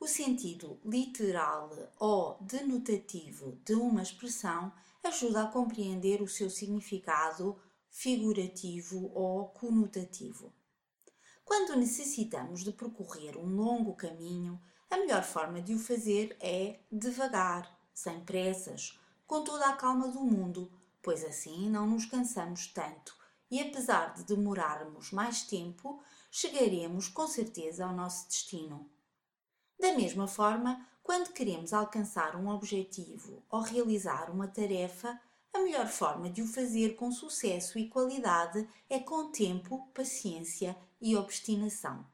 o sentido literal ou denotativo de uma expressão ajuda a compreender o seu significado figurativo ou conotativo. Quando necessitamos de percorrer um longo caminho, a melhor forma de o fazer é devagar, sem pressas, com toda a calma do mundo, pois assim não nos cansamos tanto e, apesar de demorarmos mais tempo, chegaremos com certeza ao nosso destino. Da mesma forma, quando queremos alcançar um objetivo ou realizar uma tarefa, a melhor forma de o fazer com sucesso e qualidade é com tempo, paciência e obstinação.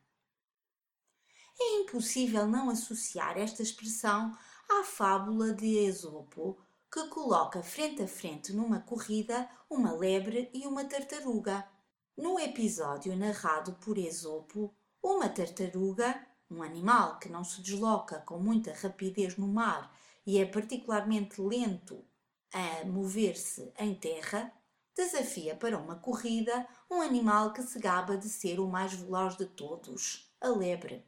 É impossível não associar esta expressão à fábula de Esopo, que coloca frente a frente numa corrida uma lebre e uma tartaruga. No episódio narrado por Esopo, uma tartaruga um animal que não se desloca com muita rapidez no mar e é particularmente lento a mover-se em terra, desafia para uma corrida um animal que se gaba de ser o mais veloz de todos, a lebre.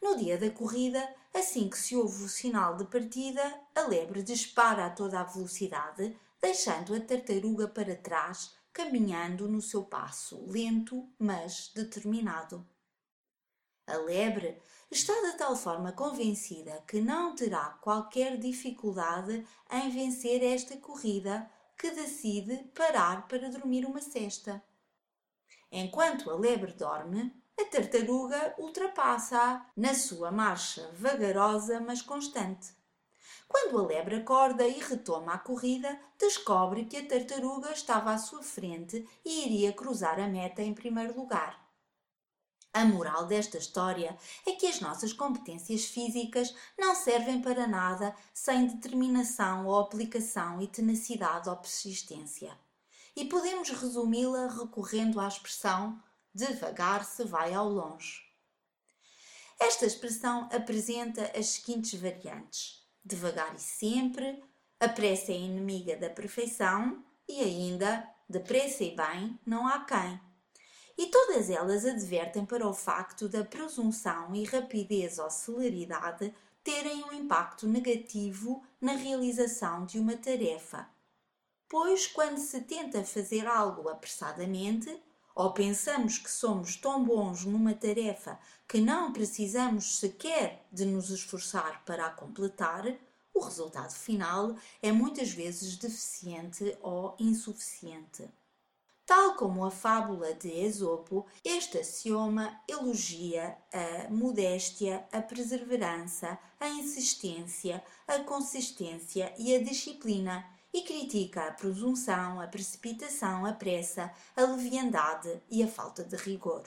No dia da corrida, assim que se ouve o sinal de partida, a lebre dispara a toda a velocidade, deixando a tartaruga para trás, caminhando no seu passo, lento, mas determinado. A lebre está de tal forma convencida que não terá qualquer dificuldade em vencer esta corrida que decide parar para dormir uma cesta. Enquanto a lebre dorme, a tartaruga ultrapassa-a na sua marcha vagarosa mas constante. Quando a lebre acorda e retoma a corrida, descobre que a tartaruga estava à sua frente e iria cruzar a meta em primeiro lugar. A moral desta história é que as nossas competências físicas não servem para nada sem determinação ou aplicação e tenacidade ou persistência. E podemos resumi-la recorrendo à expressão devagar se vai ao longe. Esta expressão apresenta as seguintes variantes: devagar e sempre, a pressa é inimiga da perfeição e ainda depressa e bem não há quem e todas elas advertem para o facto da presunção e rapidez ou celeridade terem um impacto negativo na realização de uma tarefa. Pois, quando se tenta fazer algo apressadamente, ou pensamos que somos tão bons numa tarefa que não precisamos sequer de nos esforçar para a completar, o resultado final é muitas vezes deficiente ou insuficiente. Tal como a fábula de Esopo, este axioma elogia a modéstia, a perseverança, a insistência, a consistência e a disciplina e critica a presunção, a precipitação, a pressa, a leviandade e a falta de rigor.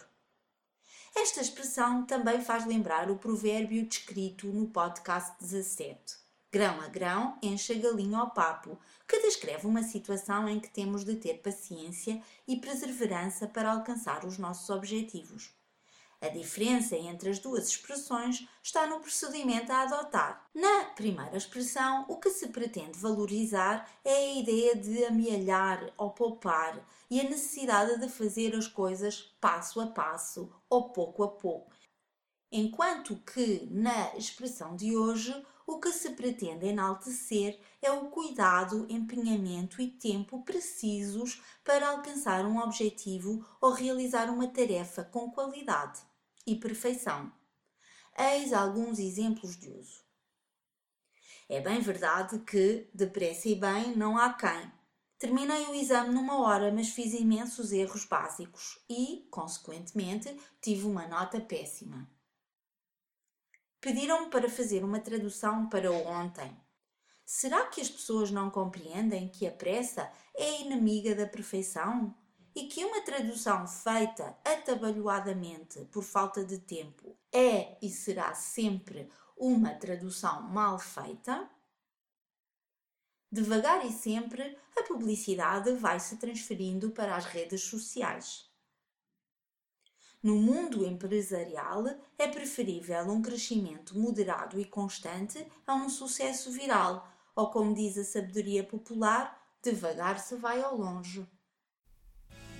Esta expressão também faz lembrar o provérbio descrito no podcast 17 Grão a grão, enche a galinha ao papo, que descreve uma situação em que temos de ter paciência e perseverança para alcançar os nossos objetivos. A diferença entre as duas expressões está no procedimento a adotar. Na primeira expressão, o que se pretende valorizar é a ideia de amealhar ou poupar e a necessidade de fazer as coisas passo a passo ou pouco a pouco. Enquanto que, na expressão de hoje, o que se pretende enaltecer é o cuidado, empenhamento e tempo precisos para alcançar um objetivo ou realizar uma tarefa com qualidade e perfeição. Eis alguns exemplos de uso. É bem verdade que, depressa e bem, não há quem. Terminei o exame numa hora, mas fiz imensos erros básicos e, consequentemente, tive uma nota péssima. Pediram-me para fazer uma tradução para ontem. Será que as pessoas não compreendem que a pressa é inimiga da perfeição? E que uma tradução feita atabalhoadamente por falta de tempo é e será sempre uma tradução mal feita? Devagar e sempre, a publicidade vai se transferindo para as redes sociais. No mundo empresarial, é preferível um crescimento moderado e constante a um sucesso viral, ou como diz a sabedoria popular, devagar se vai ao longe.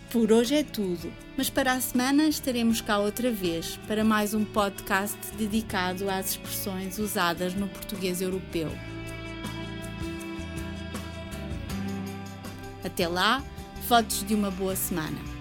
Por hoje é tudo, mas para a semana estaremos cá outra vez para mais um podcast dedicado às expressões usadas no português europeu. Até lá, fotos de uma boa semana.